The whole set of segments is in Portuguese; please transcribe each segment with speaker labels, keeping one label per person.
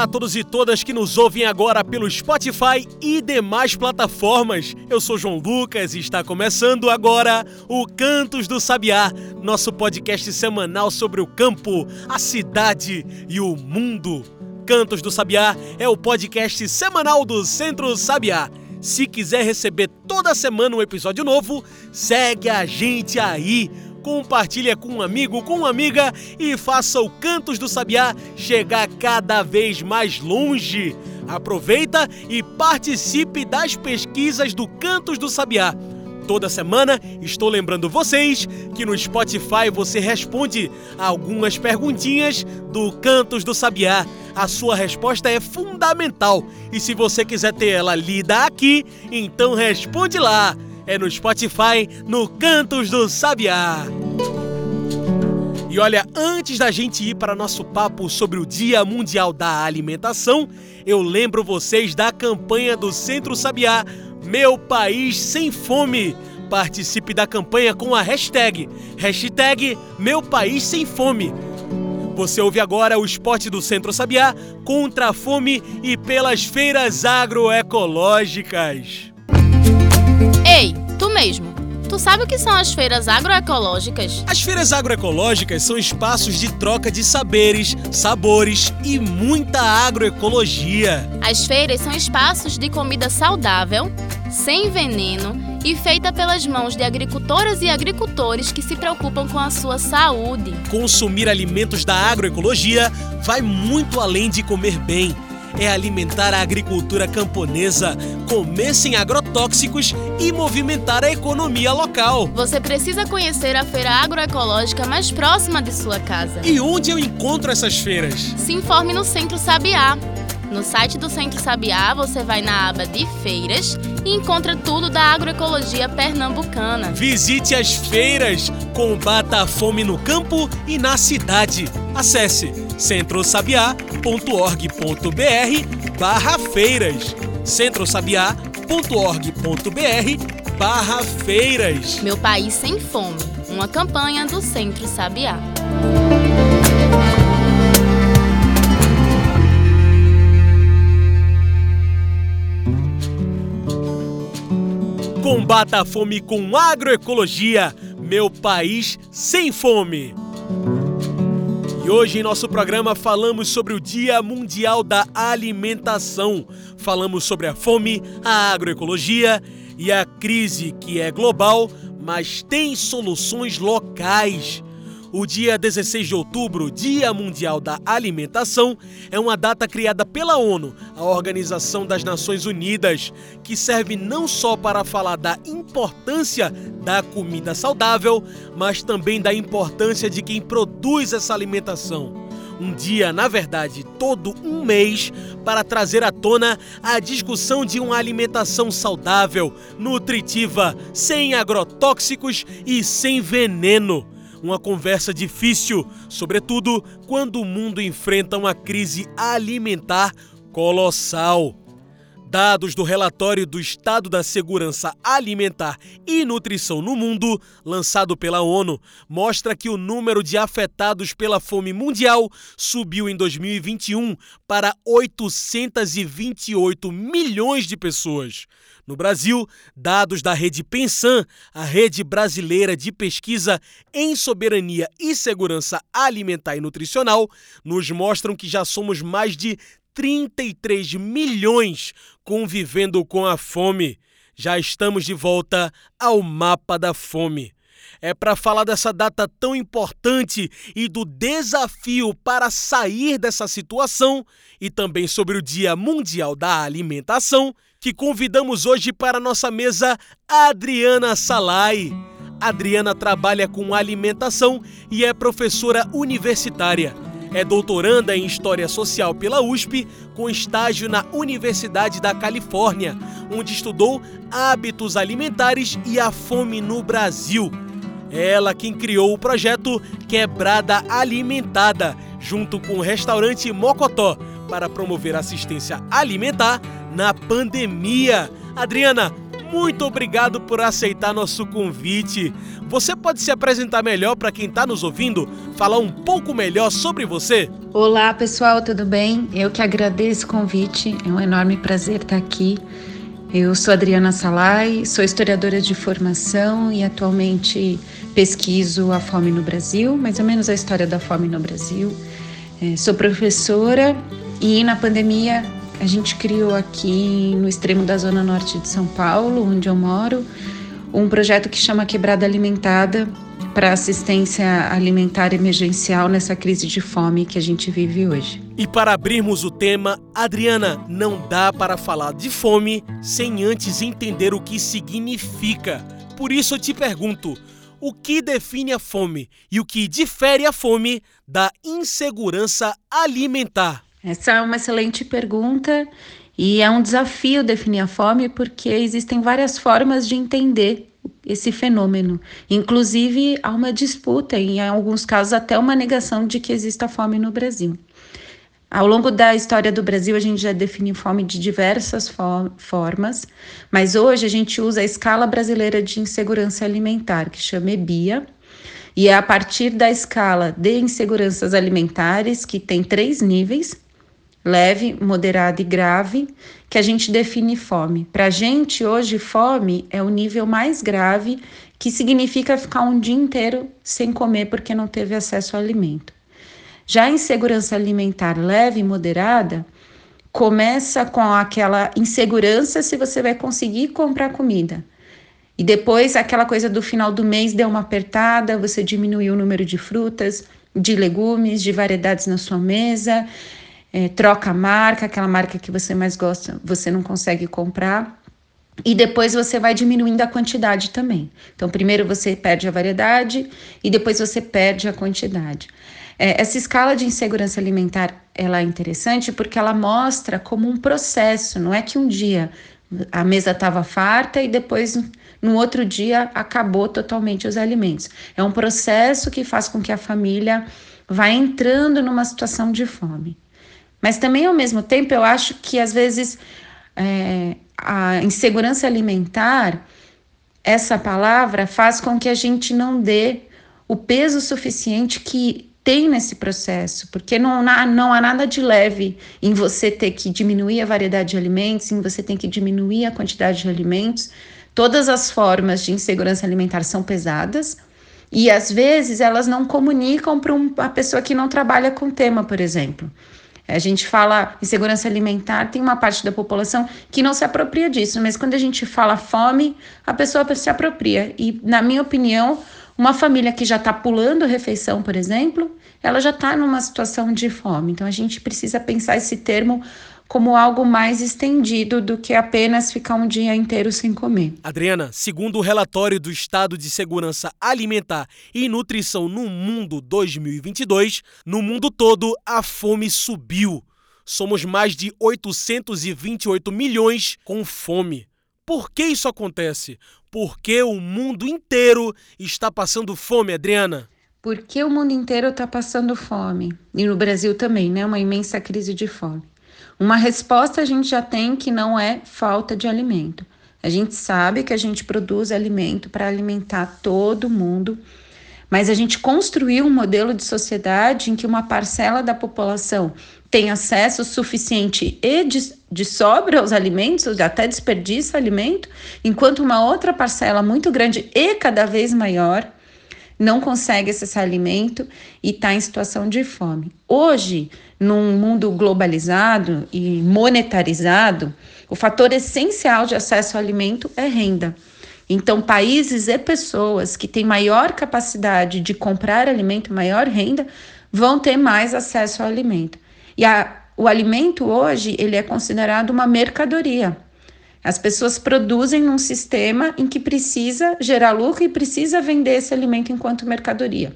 Speaker 1: A todos e todas que nos ouvem agora pelo Spotify e demais plataformas. Eu sou João Lucas e está começando agora o Cantos do Sabiá, nosso podcast semanal sobre o campo, a cidade e o mundo. Cantos do Sabiá é o podcast semanal do Centro Sabiá. Se quiser receber toda semana um episódio novo, segue a gente aí compartilha com um amigo, com uma amiga e faça o Cantos do Sabiá chegar cada vez mais longe. Aproveita e participe das pesquisas do Cantos do Sabiá. Toda semana estou lembrando vocês que no Spotify você responde algumas perguntinhas do Cantos do Sabiá. A sua resposta é fundamental e se você quiser ter ela lida aqui, então responde lá é no Spotify, no Cantos do Sabiá. E olha, antes da gente ir para nosso papo sobre o Dia Mundial da Alimentação, eu lembro vocês da campanha do Centro Sabiá Meu País Sem Fome. Participe da campanha com a hashtag, hashtag Meu País Sem Fome. Você ouve agora o esporte do Centro Sabiá contra a fome e pelas feiras agroecológicas.
Speaker 2: Ei, tu mesmo. Tu sabe o que são as feiras agroecológicas?
Speaker 1: As feiras agroecológicas são espaços de troca de saberes, sabores e muita agroecologia.
Speaker 2: As feiras são espaços de comida saudável, sem veneno e feita pelas mãos de agricultoras e agricultores que se preocupam com a sua saúde.
Speaker 1: Consumir alimentos da agroecologia vai muito além de comer bem é alimentar a agricultura camponesa, comer sem agrotóxicos e movimentar a economia local.
Speaker 2: Você precisa conhecer a feira agroecológica mais próxima de sua casa.
Speaker 1: E onde eu encontro essas feiras?
Speaker 2: Se informe no Centro Sabiá. No site do Centro Sabiá, você vai na aba de feiras e encontra tudo da agroecologia pernambucana.
Speaker 1: Visite as feiras, combata a fome no campo e na cidade. Acesse centrosabiá.org.br barra feiras centrosabiá.org.br barra feiras
Speaker 2: Meu País Sem Fome, uma campanha do Centro Sabiá.
Speaker 1: Combata a fome com agroecologia. Meu país sem fome. E hoje em nosso programa falamos sobre o Dia Mundial da Alimentação. Falamos sobre a fome, a agroecologia e a crise que é global, mas tem soluções locais. O dia 16 de outubro, Dia Mundial da Alimentação, é uma data criada pela ONU, a Organização das Nações Unidas, que serve não só para falar da importância da comida saudável, mas também da importância de quem produz essa alimentação um dia, na verdade, todo um mês, para trazer à tona a discussão de uma alimentação saudável, nutritiva, sem agrotóxicos e sem veneno. Uma conversa difícil, sobretudo quando o mundo enfrenta uma crise alimentar colossal. Dados do relatório do Estado da Segurança Alimentar e Nutrição no Mundo, lançado pela ONU, mostra que o número de afetados pela fome mundial subiu em 2021 para 828 milhões de pessoas. No Brasil, dados da Rede Pensan, a rede brasileira de pesquisa em soberania e segurança alimentar e nutricional, nos mostram que já somos mais de 33 milhões convivendo com a fome. Já estamos de volta ao mapa da fome. É para falar dessa data tão importante e do desafio para sair dessa situação e também sobre o Dia Mundial da Alimentação que convidamos hoje para nossa mesa Adriana Salai. Adriana trabalha com alimentação e é professora universitária. É doutoranda em História Social pela USP, com estágio na Universidade da Califórnia, onde estudou hábitos alimentares e a fome no Brasil. Ela quem criou o projeto Quebrada Alimentada, junto com o restaurante Mocotó, para promover assistência alimentar na pandemia. Adriana, muito obrigado por aceitar nosso convite. Você pode se apresentar melhor para quem está nos ouvindo, falar um pouco melhor sobre você?
Speaker 3: Olá, pessoal, tudo bem? Eu que agradeço o convite. É um enorme prazer estar aqui. Eu sou Adriana Salai, sou historiadora de formação e atualmente pesquiso a fome no Brasil, mais ou menos a história da fome no Brasil. É, sou professora e na pandemia a gente criou aqui no extremo da zona norte de São Paulo, onde eu moro, um projeto que chama Quebrada Alimentada para assistência alimentar emergencial nessa crise de fome que a gente vive hoje.
Speaker 1: E para abrirmos o tema, Adriana, não dá para falar de fome sem antes entender o que significa. Por isso eu te pergunto, o que define a fome e o que difere a fome da insegurança alimentar?
Speaker 3: Essa é uma excelente pergunta e é um desafio definir a fome porque existem várias formas de entender esse fenômeno. Inclusive, há uma disputa e, em alguns casos, até uma negação de que exista fome no Brasil. Ao longo da história do Brasil, a gente já definiu fome de diversas for formas, mas hoje a gente usa a escala brasileira de insegurança alimentar, que chama EBIA, e é a partir da escala de inseguranças alimentares, que tem três níveis, leve, moderada e grave, que a gente define fome. Para a gente, hoje, fome é o nível mais grave, que significa ficar um dia inteiro sem comer porque não teve acesso ao alimento. Já a insegurança alimentar leve e moderada começa com aquela insegurança se você vai conseguir comprar comida. E depois aquela coisa do final do mês deu uma apertada, você diminuiu o número de frutas, de legumes, de variedades na sua mesa, é, troca a marca, aquela marca que você mais gosta, você não consegue comprar. E depois você vai diminuindo a quantidade também. Então, primeiro você perde a variedade e depois você perde a quantidade. É, essa escala de insegurança alimentar ela é interessante porque ela mostra como um processo. Não é que um dia a mesa estava farta e depois no outro dia acabou totalmente os alimentos. É um processo que faz com que a família vá entrando numa situação de fome. Mas também, ao mesmo tempo, eu acho que às vezes é, a insegurança alimentar, essa palavra, faz com que a gente não dê o peso suficiente que tem nesse processo, porque não, não há nada de leve em você ter que diminuir a variedade de alimentos, em você ter que diminuir a quantidade de alimentos. Todas as formas de insegurança alimentar são pesadas e às vezes elas não comunicam para uma pessoa que não trabalha com o tema, por exemplo. A gente fala em segurança alimentar, tem uma parte da população que não se apropria disso, mas quando a gente fala fome, a pessoa se apropria. E, na minha opinião, uma família que já está pulando refeição, por exemplo, ela já está numa situação de fome. Então, a gente precisa pensar esse termo como algo mais estendido do que apenas ficar um dia inteiro sem comer.
Speaker 1: Adriana, segundo o relatório do Estado de Segurança Alimentar e Nutrição no Mundo 2022, no mundo todo a fome subiu. Somos mais de 828 milhões com fome. Por que isso acontece? Por que o mundo inteiro está passando fome, Adriana?
Speaker 3: Porque o mundo inteiro está passando fome. E no Brasil também, né? Uma imensa crise de fome. Uma resposta a gente já tem que não é falta de alimento. A gente sabe que a gente produz alimento para alimentar todo mundo, mas a gente construiu um modelo de sociedade em que uma parcela da população tem acesso suficiente e de, de sobra aos alimentos, até desperdiça alimento, enquanto uma outra parcela muito grande e cada vez maior não consegue acessar alimento e está em situação de fome. Hoje, num mundo globalizado e monetarizado, o fator essencial de acesso ao alimento é renda. Então, países e pessoas que têm maior capacidade de comprar alimento, maior renda, vão ter mais acesso ao alimento. E a, o alimento hoje ele é considerado uma mercadoria. As pessoas produzem num sistema em que precisa gerar lucro e precisa vender esse alimento enquanto mercadoria.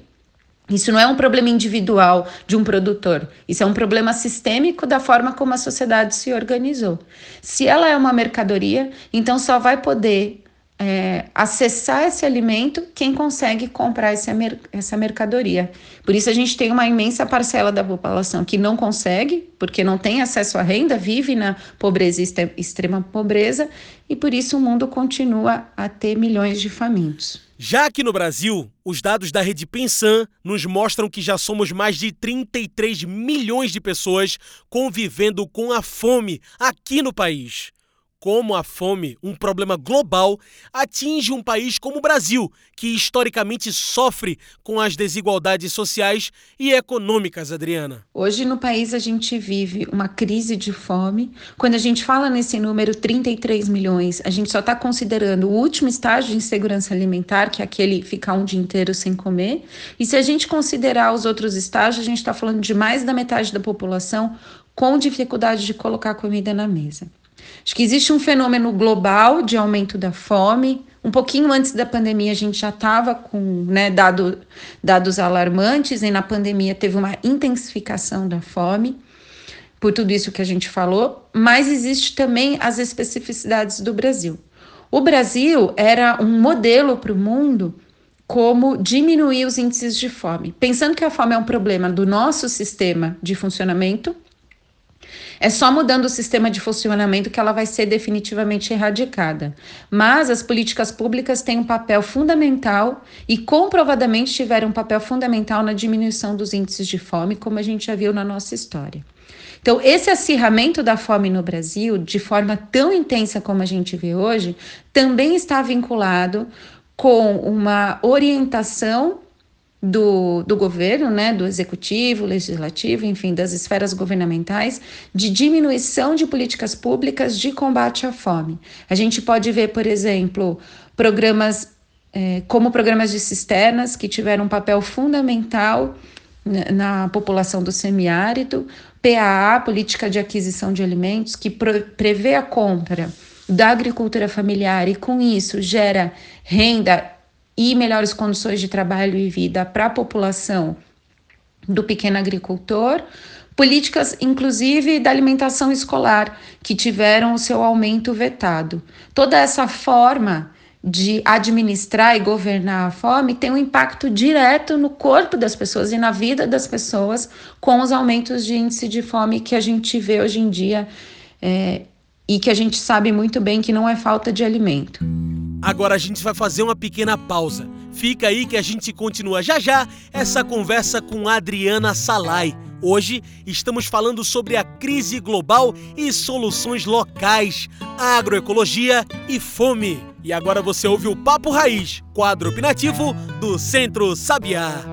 Speaker 3: Isso não é um problema individual de um produtor, isso é um problema sistêmico da forma como a sociedade se organizou. Se ela é uma mercadoria, então só vai poder é, acessar esse alimento quem consegue comprar esse, essa mercadoria. Por isso a gente tem uma imensa parcela da população que não consegue, porque não tem acesso à renda, vive na pobreza extrema pobreza, e por isso o mundo continua a ter milhões de famintos.
Speaker 1: Já aqui no Brasil, os dados da Rede Pensan nos mostram que já somos mais de 33 milhões de pessoas convivendo com a fome aqui no país como a fome, um problema global, atinge um país como o Brasil, que historicamente sofre com as desigualdades sociais e econômicas, Adriana.
Speaker 3: Hoje no país a gente vive uma crise de fome. Quando a gente fala nesse número 33 milhões, a gente só está considerando o último estágio de insegurança alimentar, que é aquele ficar um dia inteiro sem comer. E se a gente considerar os outros estágios, a gente está falando de mais da metade da população com dificuldade de colocar comida na mesa. Acho que existe um fenômeno global de aumento da fome. Um pouquinho antes da pandemia, a gente já estava com né, dado, dados alarmantes, e na pandemia teve uma intensificação da fome, por tudo isso que a gente falou, mas existe também as especificidades do Brasil. O Brasil era um modelo para o mundo como diminuir os índices de fome. Pensando que a fome é um problema do nosso sistema de funcionamento, é só mudando o sistema de funcionamento que ela vai ser definitivamente erradicada. Mas as políticas públicas têm um papel fundamental e comprovadamente tiveram um papel fundamental na diminuição dos índices de fome, como a gente já viu na nossa história. Então, esse acirramento da fome no Brasil, de forma tão intensa como a gente vê hoje, também está vinculado com uma orientação do, do governo, né, do executivo, legislativo, enfim, das esferas governamentais, de diminuição de políticas públicas de combate à fome. A gente pode ver, por exemplo, programas é, como programas de cisternas, que tiveram um papel fundamental na, na população do semiárido, PAA, Política de Aquisição de Alimentos, que prevê a compra da agricultura familiar e, com isso, gera renda e melhores condições de trabalho e vida para a população do pequeno agricultor, políticas inclusive da alimentação escolar, que tiveram o seu aumento vetado. Toda essa forma de administrar e governar a fome tem um impacto direto no corpo das pessoas e na vida das pessoas com os aumentos de índice de fome que a gente vê hoje em dia é, e que a gente sabe muito bem que não é falta de alimento.
Speaker 1: Agora a gente vai fazer uma pequena pausa. Fica aí que a gente continua já já essa conversa com Adriana Salai. Hoje estamos falando sobre a crise global e soluções locais, agroecologia e fome. E agora você ouve o Papo Raiz, quadro opinativo do Centro Sabiá.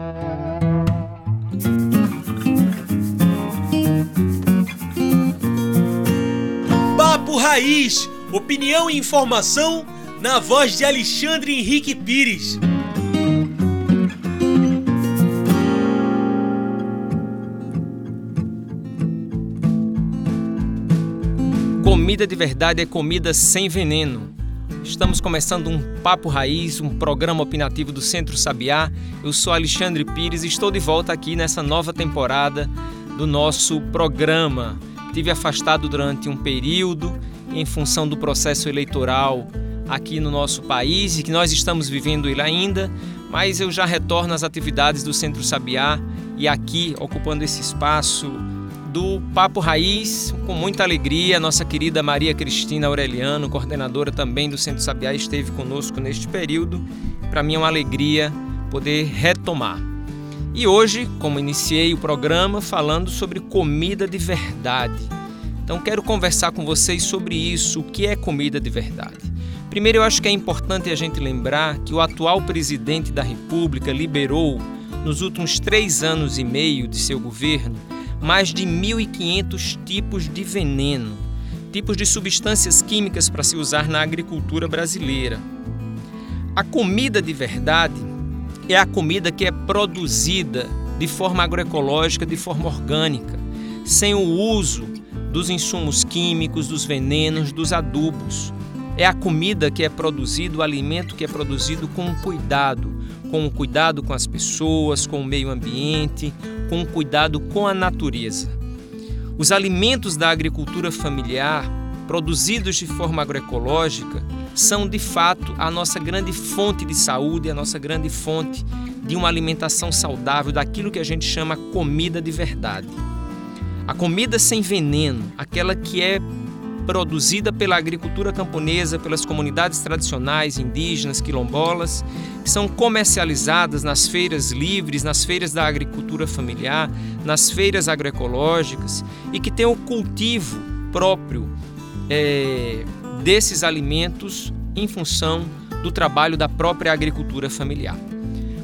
Speaker 1: Papo Raiz, opinião e informação na voz de Alexandre Henrique Pires.
Speaker 4: Comida de verdade é comida sem veneno. Estamos começando um Papo Raiz, um programa opinativo do Centro Sabiá. Eu sou Alexandre Pires e estou de volta aqui nessa nova temporada do nosso programa. Tive afastado durante um período em função do processo eleitoral aqui no nosso país e que nós estamos vivendo ele ainda, mas eu já retorno às atividades do Centro Sabiá e aqui ocupando esse espaço do Papo Raiz, com muita alegria, nossa querida Maria Cristina Aureliano, coordenadora também do Centro Sabiá, esteve conosco neste período. Para mim é uma alegria poder retomar. E hoje, como iniciei o programa falando sobre comida de verdade. Então quero conversar com vocês sobre isso, o que é comida de verdade. Primeiro, eu acho que é importante a gente lembrar que o atual presidente da República liberou, nos últimos três anos e meio de seu governo, mais de 1.500 tipos de veneno, tipos de substâncias químicas para se usar na agricultura brasileira. A comida de verdade é a comida que é produzida de forma agroecológica, de forma orgânica, sem o uso dos insumos químicos, dos venenos, dos adubos. É a comida que é produzida, o alimento que é produzido com cuidado, com cuidado com as pessoas, com o meio ambiente, com cuidado com a natureza. Os alimentos da agricultura familiar, produzidos de forma agroecológica, são de fato a nossa grande fonte de saúde, a nossa grande fonte de uma alimentação saudável, daquilo que a gente chama comida de verdade. A comida sem veneno, aquela que é produzida pela agricultura camponesa, pelas comunidades tradicionais, indígenas, quilombolas, que são comercializadas nas feiras livres, nas feiras da agricultura familiar, nas feiras agroecológicas e que tem o cultivo próprio é, desses alimentos em função do trabalho da própria agricultura familiar.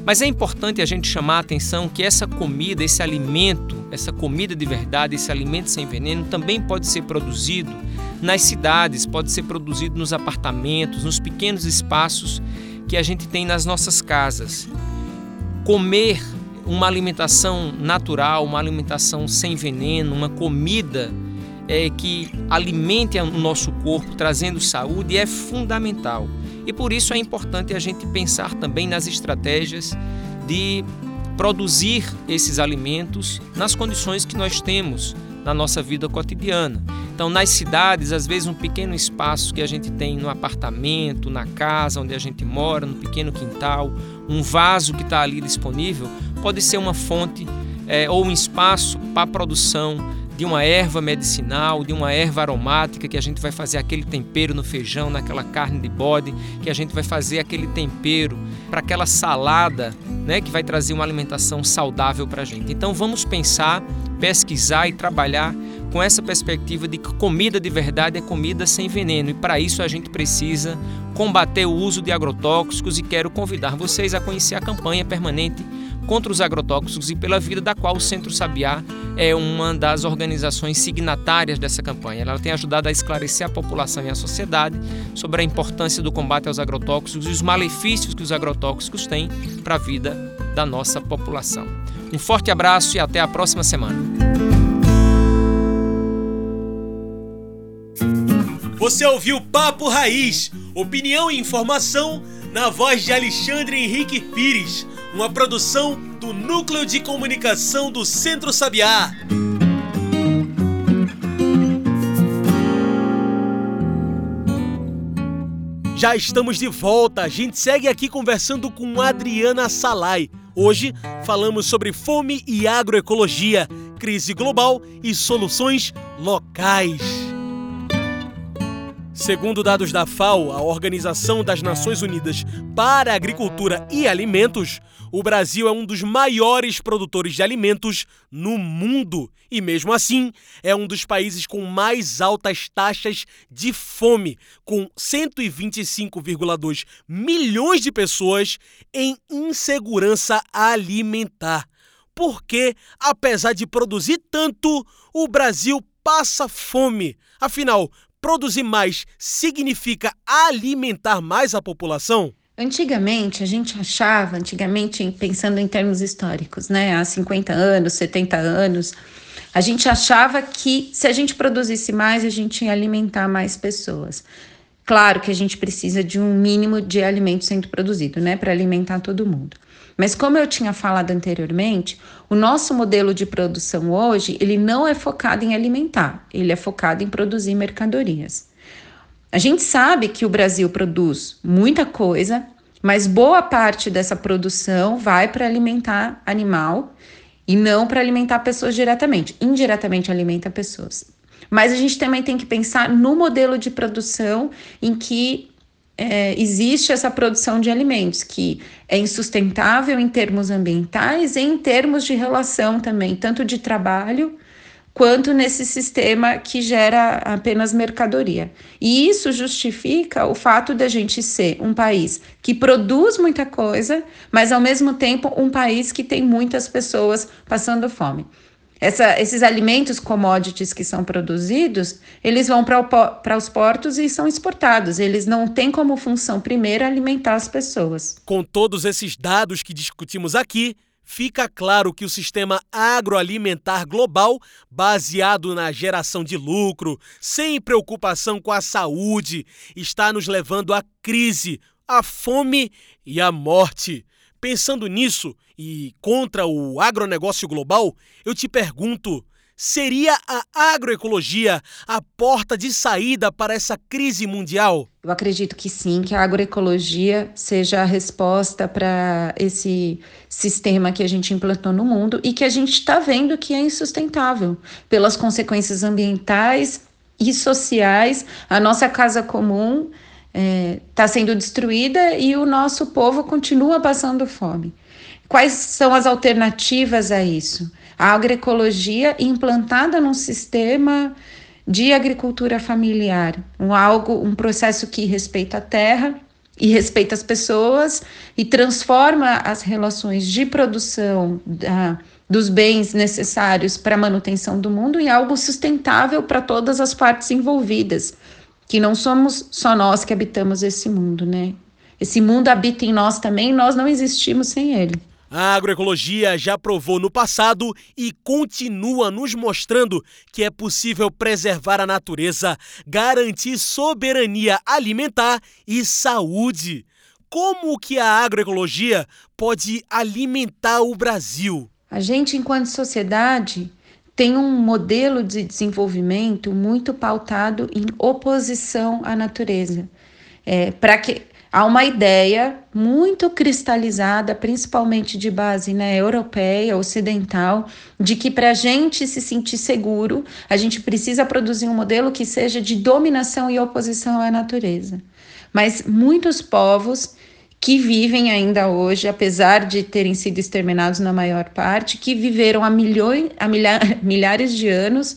Speaker 4: Mas é importante a gente chamar a atenção que essa comida, esse alimento, essa comida de verdade, esse alimento sem veneno também pode ser produzido nas cidades, pode ser produzido nos apartamentos, nos pequenos espaços que a gente tem nas nossas casas. Comer uma alimentação natural, uma alimentação sem veneno, uma comida é, que alimente o nosso corpo, trazendo saúde, é fundamental. E por isso é importante a gente pensar também nas estratégias de produzir esses alimentos nas condições que nós temos na nossa vida cotidiana. Então, nas cidades, às vezes, um pequeno espaço que a gente tem no apartamento, na casa onde a gente mora, no pequeno quintal, um vaso que está ali disponível, pode ser uma fonte é, ou um espaço para a produção de uma erva medicinal, de uma erva aromática, que a gente vai fazer aquele tempero no feijão, naquela carne de bode, que a gente vai fazer aquele tempero para aquela salada, né, que vai trazer uma alimentação saudável para a gente. Então vamos pensar, pesquisar e trabalhar com essa perspectiva de que comida de verdade é comida sem veneno e para isso a gente precisa combater o uso de agrotóxicos e quero convidar vocês a conhecer a campanha permanente contra os agrotóxicos e pela vida, da qual o Centro Sabiá é uma das organizações signatárias dessa campanha. Ela tem ajudado a esclarecer a população e a sociedade sobre a importância do combate aos agrotóxicos e os malefícios que os agrotóxicos têm para a vida da nossa população. Um forte abraço e até a próxima semana.
Speaker 1: Você ouviu Papo Raiz, opinião e informação na voz de Alexandre Henrique Pires uma produção do Núcleo de Comunicação do Centro Sabiá. Já estamos de volta. A gente segue aqui conversando com Adriana Salai. Hoje falamos sobre fome e agroecologia, crise global e soluções locais. Segundo dados da FAO, a Organização das Nações Unidas para a Agricultura e Alimentos, o Brasil é um dos maiores produtores de alimentos no mundo e, mesmo assim, é um dos países com mais altas taxas de fome, com 125,2 milhões de pessoas em insegurança alimentar. Porque, apesar de produzir tanto, o Brasil passa fome. Afinal, produzir mais significa alimentar mais a população?
Speaker 3: Antigamente, a gente achava, antigamente, pensando em termos históricos, né, há 50 anos, 70 anos, a gente achava que se a gente produzisse mais, a gente ia alimentar mais pessoas. Claro que a gente precisa de um mínimo de alimento sendo produzido, né, para alimentar todo mundo. Mas como eu tinha falado anteriormente, o nosso modelo de produção hoje, ele não é focado em alimentar, ele é focado em produzir mercadorias. A gente sabe que o Brasil produz muita coisa, mas boa parte dessa produção vai para alimentar animal e não para alimentar pessoas diretamente. Indiretamente alimenta pessoas. Mas a gente também tem que pensar no modelo de produção em que é, existe essa produção de alimentos que é insustentável em termos ambientais e em termos de relação também, tanto de trabalho quanto nesse sistema que gera apenas mercadoria. E isso justifica o fato de a gente ser um país que produz muita coisa, mas ao mesmo tempo um país que tem muitas pessoas passando fome. Essa, esses alimentos commodities que são produzidos, eles vão para os portos e são exportados. Eles não têm como função primeira alimentar as pessoas.
Speaker 1: Com todos esses dados que discutimos aqui, fica claro que o sistema agroalimentar global, baseado na geração de lucro, sem preocupação com a saúde, está nos levando à crise, à fome e à morte. Pensando nisso e contra o agronegócio global, eu te pergunto: Seria a agroecologia a porta de saída para essa crise mundial?
Speaker 3: Eu acredito que sim, que a agroecologia seja a resposta para esse sistema que a gente implantou no mundo e que a gente está vendo que é insustentável pelas consequências ambientais e sociais. A nossa casa comum está é, tá sendo destruída e o nosso povo continua passando fome. Quais são as alternativas a isso? A agroecologia implantada num sistema de agricultura familiar, um algo, um processo que respeita a terra e respeita as pessoas e transforma as relações de produção da, dos bens necessários para a manutenção do mundo em algo sustentável para todas as partes envolvidas, que não somos só nós que habitamos esse mundo, né? Esse mundo habita em nós também, nós não existimos sem ele.
Speaker 1: A agroecologia já provou no passado e continua nos mostrando que é possível preservar a natureza, garantir soberania alimentar e saúde. Como que a agroecologia pode alimentar o Brasil?
Speaker 3: A gente, enquanto sociedade, tem um modelo de desenvolvimento muito pautado em oposição à natureza. É, Para que há uma ideia muito cristalizada, principalmente de base né, europeia, ocidental, de que para a gente se sentir seguro, a gente precisa produzir um modelo que seja de dominação e oposição à natureza. Mas muitos povos que vivem ainda hoje, apesar de terem sido exterminados na maior parte, que viveram há, milhões, há milhares de anos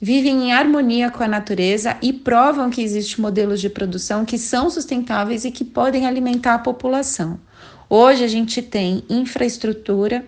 Speaker 3: vivem em harmonia com a natureza e provam que existem modelos de produção que são sustentáveis e que podem alimentar a população. Hoje a gente tem infraestrutura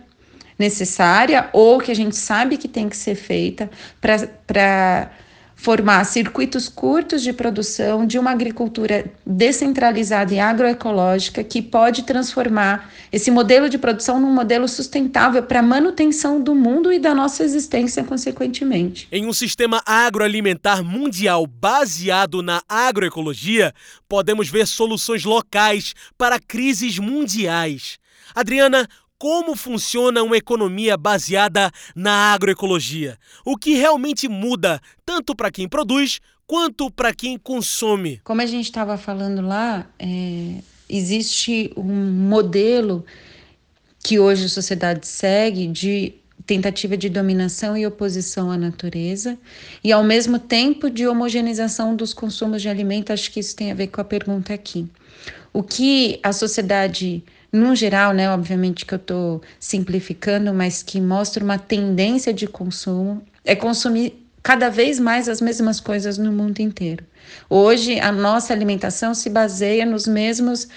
Speaker 3: necessária ou que a gente sabe que tem que ser feita para formar circuitos curtos de produção de uma agricultura descentralizada e agroecológica que pode transformar esse modelo de produção num modelo sustentável para a manutenção do mundo e da nossa existência, consequentemente.
Speaker 1: Em um sistema agroalimentar mundial baseado na agroecologia, podemos ver soluções locais para crises mundiais. Adriana, como funciona uma economia baseada na agroecologia. O que realmente muda, tanto para quem produz quanto para quem consome.
Speaker 3: Como a gente estava falando lá, é, existe um modelo que hoje a sociedade segue de tentativa de dominação e oposição à natureza, e ao mesmo tempo de homogeneização dos consumos de alimento. Acho que isso tem a ver com a pergunta aqui. O que a sociedade no geral, né, obviamente que eu estou simplificando, mas que mostra uma tendência de consumo, é consumir cada vez mais as mesmas coisas no mundo inteiro. Hoje, a nossa alimentação se baseia nos mesmos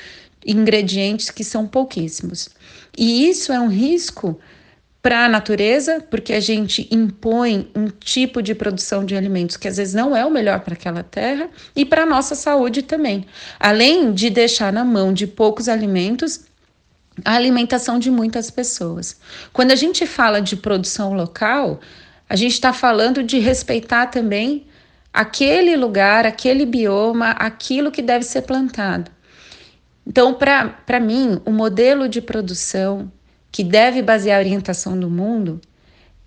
Speaker 3: ingredientes que são pouquíssimos. E isso é um risco para a natureza, porque a gente impõe um tipo de produção de alimentos que às vezes não é o melhor para aquela terra, e para a nossa saúde também. Além de deixar na mão de poucos alimentos a alimentação de muitas pessoas. Quando a gente fala de produção local, a gente está falando de respeitar também aquele lugar, aquele bioma, aquilo que deve ser plantado. Então, para mim, o modelo de produção que deve basear a orientação do mundo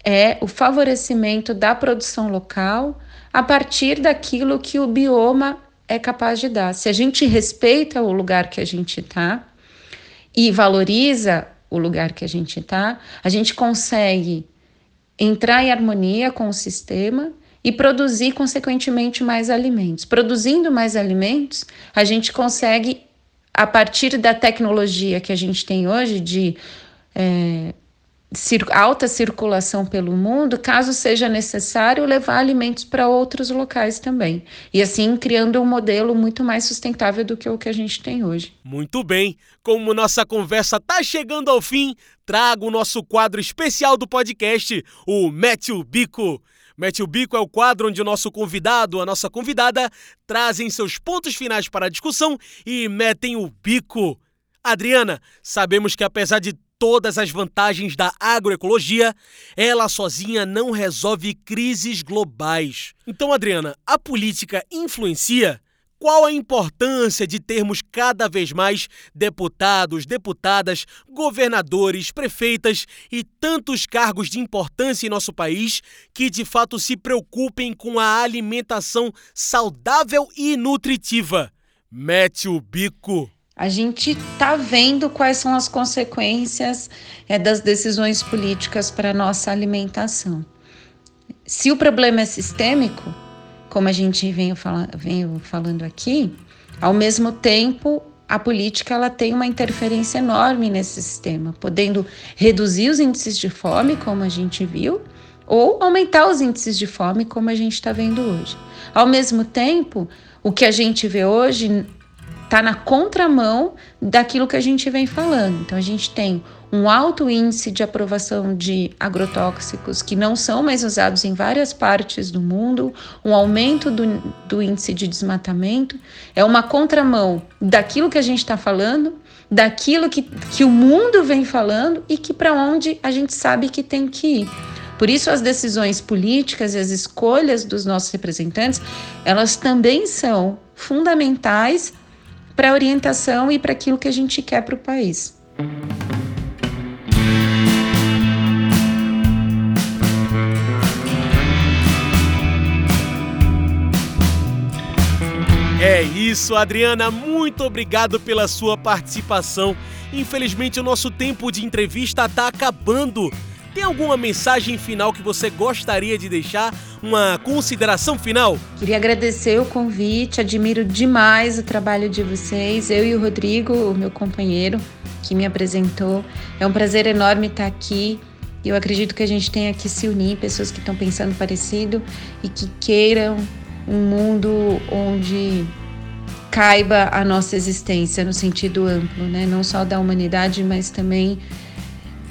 Speaker 3: é o favorecimento da produção local a partir daquilo que o bioma é capaz de dar. Se a gente respeita o lugar que a gente está, e valoriza o lugar que a gente está, a gente consegue entrar em harmonia com o sistema e produzir, consequentemente, mais alimentos. Produzindo mais alimentos, a gente consegue, a partir da tecnologia que a gente tem hoje de é, alta circulação pelo mundo, caso seja necessário, levar alimentos para outros locais também. E assim criando um modelo muito mais sustentável do que o que a gente tem hoje.
Speaker 1: Muito bem. Como nossa conversa está chegando ao fim, trago o nosso quadro especial do podcast, o Mete o Bico. Mete o Bico é o quadro onde o nosso convidado, a nossa convidada, trazem seus pontos finais para a discussão e metem o bico. Adriana, sabemos que apesar de todas as vantagens da agroecologia, ela sozinha não resolve crises globais. Então, Adriana, a política influencia? qual a importância de termos cada vez mais deputados, deputadas, governadores, prefeitas e tantos cargos de importância em nosso país que de fato se preocupem com a alimentação saudável e nutritiva. Mete o bico.
Speaker 3: A gente está vendo quais são as consequências é, das decisões políticas para a nossa alimentação. Se o problema é sistêmico, como a gente veio, fala, veio falando aqui, ao mesmo tempo a política ela tem uma interferência enorme nesse sistema, podendo reduzir os índices de fome, como a gente viu, ou aumentar os índices de fome, como a gente está vendo hoje. Ao mesmo tempo, o que a gente vê hoje está na contramão daquilo que a gente vem falando. Então, a gente tem um alto índice de aprovação de agrotóxicos que não são mais usados em várias partes do mundo, um aumento do, do índice de desmatamento, é uma contramão daquilo que a gente está falando, daquilo que, que o mundo vem falando e que para onde a gente sabe que tem que ir. Por isso as decisões políticas e as escolhas dos nossos representantes, elas também são fundamentais para orientação e para aquilo que a gente quer para o país.
Speaker 1: É isso, Adriana. Muito obrigado pela sua participação. Infelizmente, o nosso tempo de entrevista está acabando. Tem alguma mensagem final que você gostaria de deixar? Uma consideração final?
Speaker 3: Queria agradecer o convite, admiro demais o trabalho de vocês. Eu e o Rodrigo, o meu companheiro, que me apresentou. É um prazer enorme estar aqui. Eu acredito que a gente tenha que se unir, pessoas que estão pensando parecido e que queiram um mundo onde caiba a nossa existência no sentido amplo, né? Não só da humanidade, mas também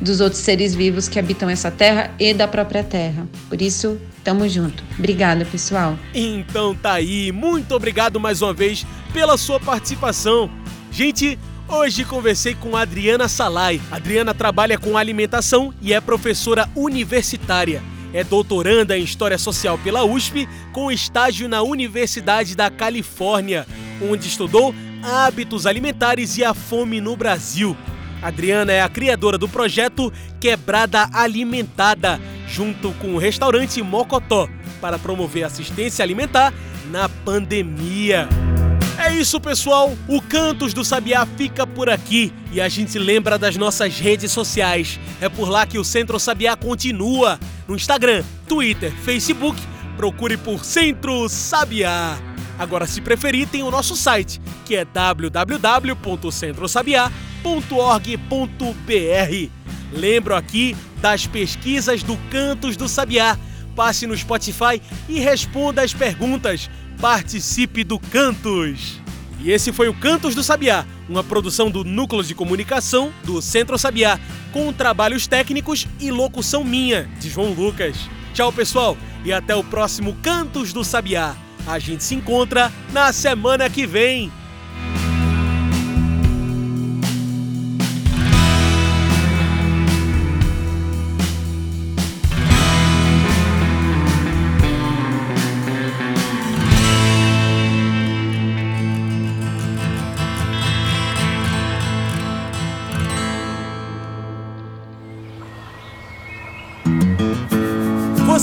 Speaker 3: dos outros seres vivos que habitam essa terra e da própria terra. Por isso, tamo junto. Obrigada, pessoal.
Speaker 1: Então tá aí. Muito obrigado mais uma vez pela sua participação. Gente, Hoje conversei com Adriana Salai. Adriana trabalha com alimentação e é professora universitária. É doutoranda em História Social pela USP, com estágio na Universidade da Califórnia, onde estudou hábitos alimentares e a fome no Brasil. Adriana é a criadora do projeto Quebrada Alimentada, junto com o restaurante Mocotó, para promover assistência alimentar na pandemia. É isso, pessoal. O Cantos do Sabiá fica por aqui e a gente lembra das nossas redes sociais. É por lá que o Centro Sabiá continua. No Instagram, Twitter, Facebook, procure por Centro Sabiá. Agora, se preferir, tem o nosso site, que é www.centrosabiá.org.br. Lembro aqui das pesquisas do Cantos do Sabiá. Passe no Spotify e responda as perguntas participe do Cantos. E esse foi o Cantos do Sabiá, uma produção do Núcleo de Comunicação do Centro Sabiá, com trabalhos técnicos e locução minha, de João Lucas. Tchau, pessoal, e até o próximo Cantos do Sabiá. A gente se encontra na semana que vem.